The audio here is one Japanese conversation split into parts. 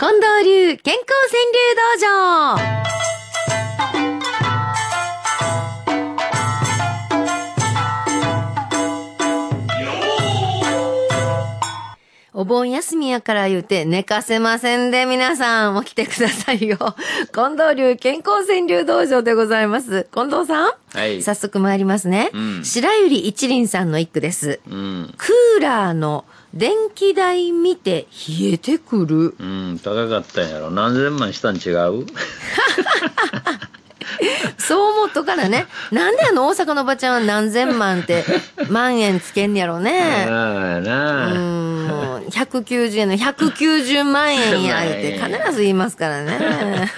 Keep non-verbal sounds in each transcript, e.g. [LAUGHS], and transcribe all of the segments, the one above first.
近藤流健康川柳道場お盆休みやから言うて寝かせませんで皆さんも来てくださいよ。[LAUGHS] 近藤流健康川柳道場でございます。近藤さんはい早速参りますね。うん白百合一輪さんの一句です。うん。クーラーの電気代見て冷えてくる。うん、高かったんやろ。何千万したん違う？[LAUGHS] そう思っとからね。なんであの大阪のおばちゃんは何千万って万円つけんねやろね。うああなあ。ん、もう190円の190万円や言って必ず言いますからね。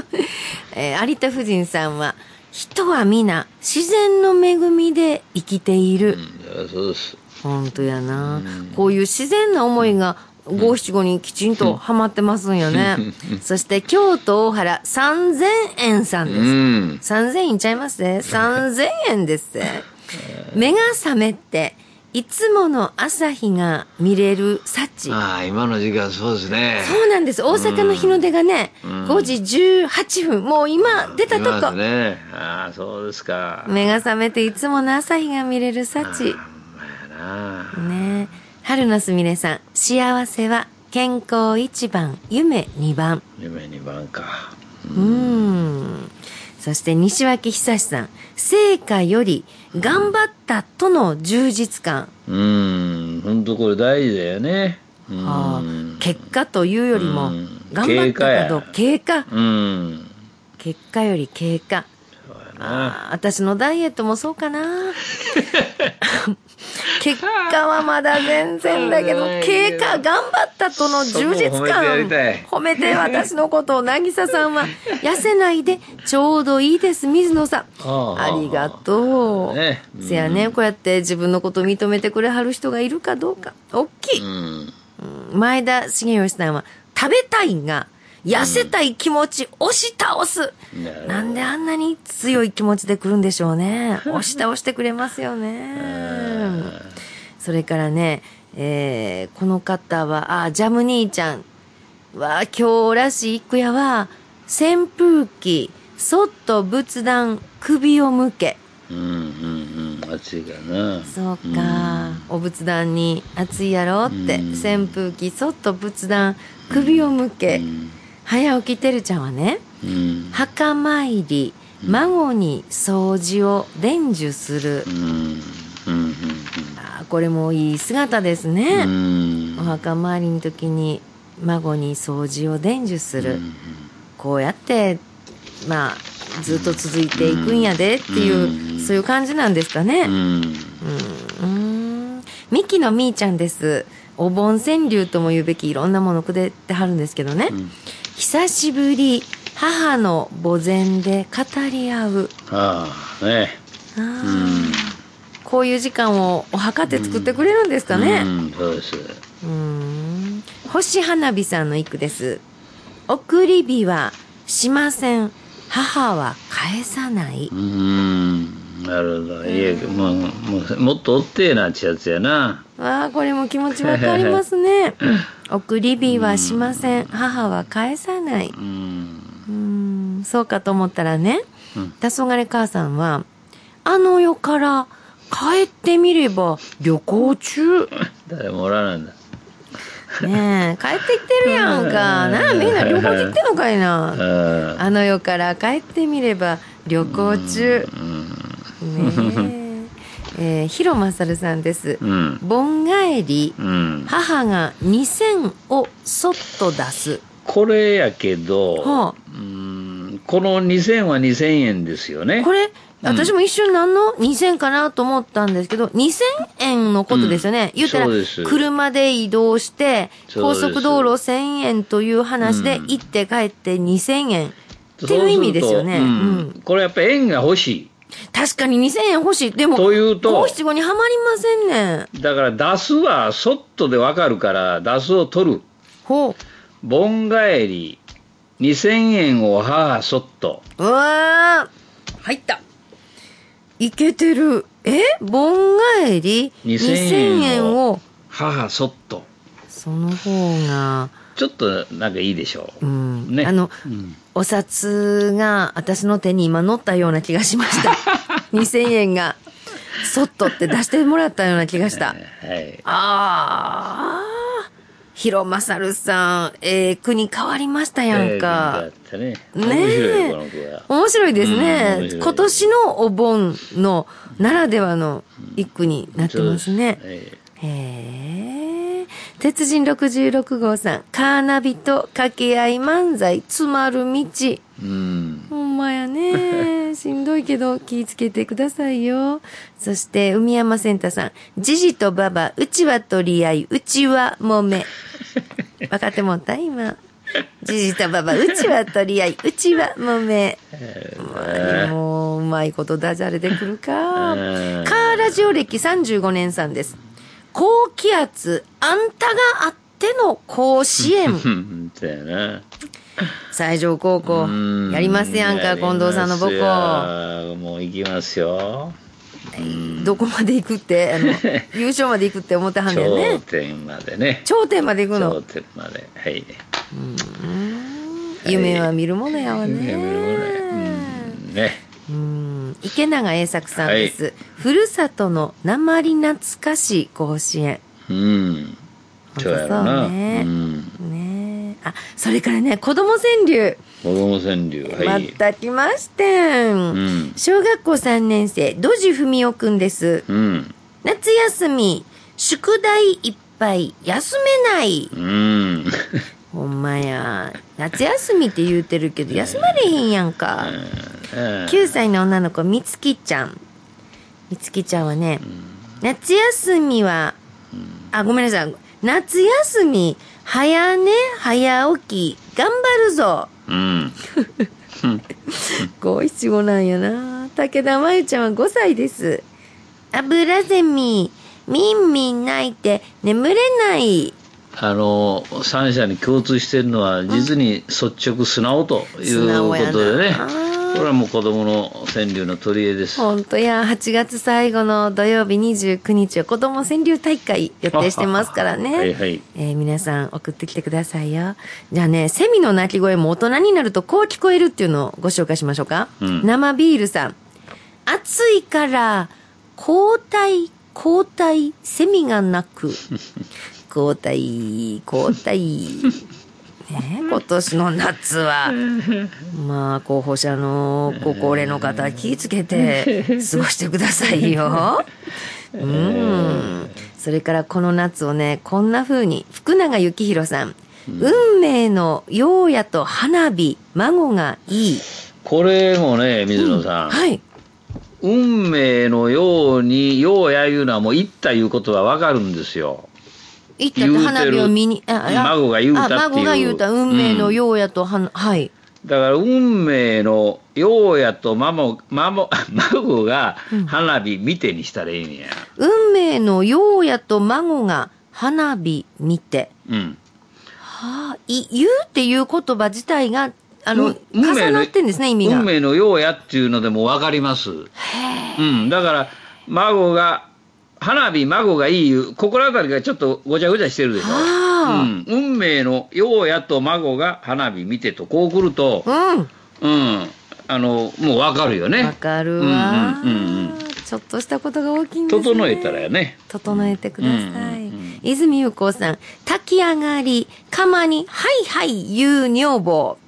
[LAUGHS] えー有田夫人さんは、人は皆自然の恵みで生きている。うんそうです。本当やな、こういう自然な思いが五七五にきちんとはまってますんよね。そして京都大原3000円さんうです。ん。3000円いっちゃいますね。[LAUGHS] 3000円です。目が覚めて、いつもの朝日が見れる幸。ああ、今の時間そうですね。そうなんです。大阪の日の出がね、5時18分。もう今出たとこ。ね。ああ、そうですか。目が覚めていつもの朝日が見れる幸。な。ねえ。春のすみれさん、幸せは健康1番、夢2番。夢二番か。うーん。そして西脇久志さん、成果より頑張ったとの充実感。うん。本当これ大事だよね。あ、結果というよりもうん、頑張ったかど経過。うん。結果より経過。そうやな。ああ、私のダイエットもそうかな。[LAUGHS] 結果はまだ全然だけど、経過頑張ったとの充実感。褒めて私のことを、なぎささんは、[LAUGHS] 痩せないでちょうどいいです、水野さん。ありがとう。ねせやね、こうやって自分のことを認めてくれはる人がいるかどうか。大きい。前田重義さんは、食べたいが、痩せたい気持ち押し倒す。なんであんなに強い気持ちで来るんでしょうね。押し倒してくれますよね。それからね、えーこの方は、あ、ジャム兄ちゃんは、今日らしい一句やは、扇風機、そっと仏壇、首を向け。うんうんうん。暑いからな。そうか、お仏壇に暑いやろって、うん扇風機、そっと仏壇、首を向け。うん。早起きてるちゃんはね、うん。墓参り、孫に掃除を伝授する。あーこれもいい姿ですね。うん。お墓参りの時に孫に掃除を伝授する。うんこうやって、まあ、ずっと続いていくんやでっていう、うんそういう感じなんですかね。うん。うーん。ミキのみーちゃんです。お盆川柳とも言うべきいろんなものくれてはるんですけどね。ん久しぶり、母の墓前で語り合う。ああ、ね。あーこういう時間をお墓って作ってくれるんですかうね。ん、そうです。うーん。星花火さんの一句です。送り火はしません。母は返さない。うん。なるほど。いや、もう、もう、もっとおってえなってやつやな。わあ、これも気持ちわかりますね。[LAUGHS] 送り火はしません。母は返さない。うん。うーん、そうかと思ったらねうん、黄昏母さんは、あの世から帰ってみれば旅行中。[LAUGHS] 誰もおらないんだ。ねえ、帰ってきてるやんか。[LAUGHS] なあ、みんな旅行に行ってんのかいな。あの世から帰ってみれば旅行中。うん。ねえ。えー、広正さんです。うん。盆帰り、うん。母が2000をそっと出す。これやけど、はあうん、この2000は2000円ですよね。これ、私も一瞬何の2000かなと思ったんですけど、2000円のことですよね。うん言ったら車で移動して、高速道路1000円という話でうん行って帰って2000円。っていう意味ですよね。そうんこれやっぱ円が欲し確かに2000円欲しい。でも、というと五七五にはまりませんねん。い。だから出すはそっとでわかるから、出すを取る。ほ盆帰り、2000円を母そっと。う。うわー入った。いけてる。え？盆帰り？2000 ?2000 円を、母そっと。その方が、ちょっとなんかいいでしょう。うんね。あのうんお札が私の手に今乗ったような気がしました。[LAUGHS] 2000円が、そっとって出してもらったような気がした。はい。ああ、広正さん、ええ国変わりましたやんか。えーね。ね面白。面白いですうんね今年のお盆のならではの一句になってますね。そうですへえ。鉄人66号さん、カーナビと掛け合い漫才、詰まる道。うん。ほんまやね。[LAUGHS] しんどいけど気ぃつけてくださいよ。そして、海山センターさん。ジジとババ、うちは取り合い、うちは揉め。[LAUGHS] 分かってもった？今。ジジとババ、うちは取り合い、うちは揉め。まあもう、うまいことダジャレでくるか。うんカーラジオ歴35年さんです。高気圧、あんたがあっての甲子園。[LAUGHS] 西条高校うんやりますやんか近藤さんの母校校。もう行きますよ。どこまで行くって？あの [LAUGHS] 優勝まで行くって思ってはんねん頂ね点までね。頂点まで行く頂の点まで。はい。夢は見るものやわね夢見るものやうんね。うん池永栄作さんです、ふるさとの鉛懐かしい甲子園うん。そうや。ねうん。ねえあそれからね子供川柳、子供川柳。はい。また来ましてん、うん。小学校3年生ドジ文雄くんですうん。夏休み宿題いっぱい休めないうん。ほんまや夏休みって言うてるけど休まれへんやんか9歳の女の子みつきちゃん。みつきちゃんはね夏休みはあごめんなさい。夏休み早寝早起き頑張るぞ。うん。[LAUGHS] 五七五なんやな。武田真由ちゃんは5歳です。油ゼミみんみん泣いて眠れない。あの三者に共通してるのは実に率直素直ということでねこれはもう子供の川柳の取り柄です。本当や。8月最後の土曜日29日は子供川柳大会予定してますからね。[LAUGHS] はいはい。えー皆さん送ってきてくださいよ。じゃあねセミの鳴き声も大人になるとこう聞こえるっていうのをご紹介しましょうか、うん。生ビールさん。暑いから交代交代セミが鳴く。交 [LAUGHS] 代交代。ね今年の夏はまあ候補者のご高齢の方気をつけて過ごしてくださいよ。[LAUGHS] うん。それからこの夏をね、こんな風に、福永幸宏さん。運命の陽夜と花火、孫がいい。これもね水野さん、はい。運命のようにようやいうのはもう言ったいうことはわかるんですよ行ったって花火を見に、ああ孫が言うたっていうあ孫が言うた、運命の陽夜と花、はい。だから運命のようやと孫孫 [LAUGHS] 孫が花火見てにしたらいいんや運命の陽夜と孫が花火見て。うんはあ、い、言うっていう言葉自体が、あの、重なってんですね、意味が。運命のようやっていうのでも分かります。うん、だから、孫が、花火、孫がいいいう、心当たりがちょっとごちゃごちゃしてるでしょ。はあうん、運命のようやと孫が花火見てと、こう来ると、うん。うん、あの、もう分かるよね。わかるわ、うんうんうんうんちょっとしたことが大きいんですね。整えたらやね。整えてください。うんうんうん泉優子さん、炊き上がり、釜に、はいはい、言う女房。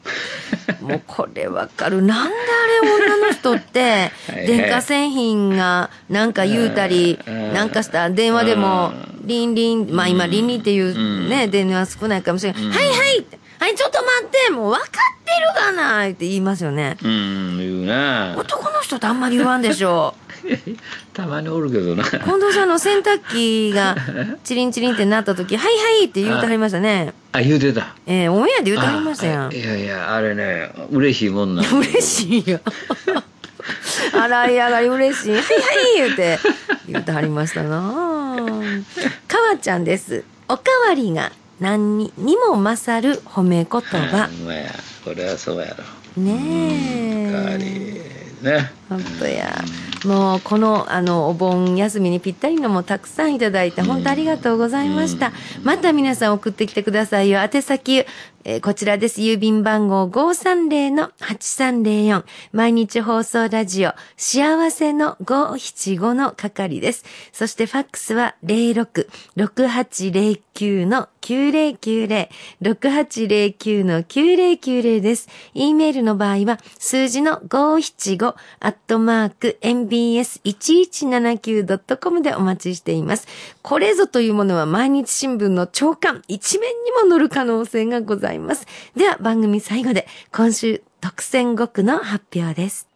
もうこれわかる。なんであれ女の人って [LAUGHS] はい、電化製品がなんか言うたり、うんなんかした電話でも、リンリン、まあ今リンリンっていうね、電話少ないかもしれない。はいはいはい、ちょっと待ってもう分かってるがなって言いますよね。うん、言うな。男の人ってあんまり言わんでしょう。[LAUGHS] たまにおるけどな。近藤さんの洗濯機が [LAUGHS] チリンチリンってなった時、はいはいって言うてはりましたね。あ、言うてた。えー、オンエアで言うてはりましたやんあ。いやいや、あれね、嬉しいもんなん嬉しいよ。[LAUGHS] 洗い上がり嬉しい。はいはい言うて、言うてはりましたなかわちゃんです。おかわりが何ににも勝る褒め言ほ葉。これはそうやろ。ねえ。代わりね。ほんとや。もうこのあのお盆休みにぴったりのもたくさんいただいて本当ありがとうございました。また皆さん送ってきてくださいよ。宛先、えーこちらです。郵便番号530-8304。毎日放送ラジオ、幸せの575の係です。そしてファックスは06-6809-9090。6809-9090です。e メールの場合は、数字の575アットマーク mbs1179.com でお待ちしています。これぞというものは毎日新聞の朝刊一面にも載る可能性がございます。では番組最後で今週特選5区の発表です。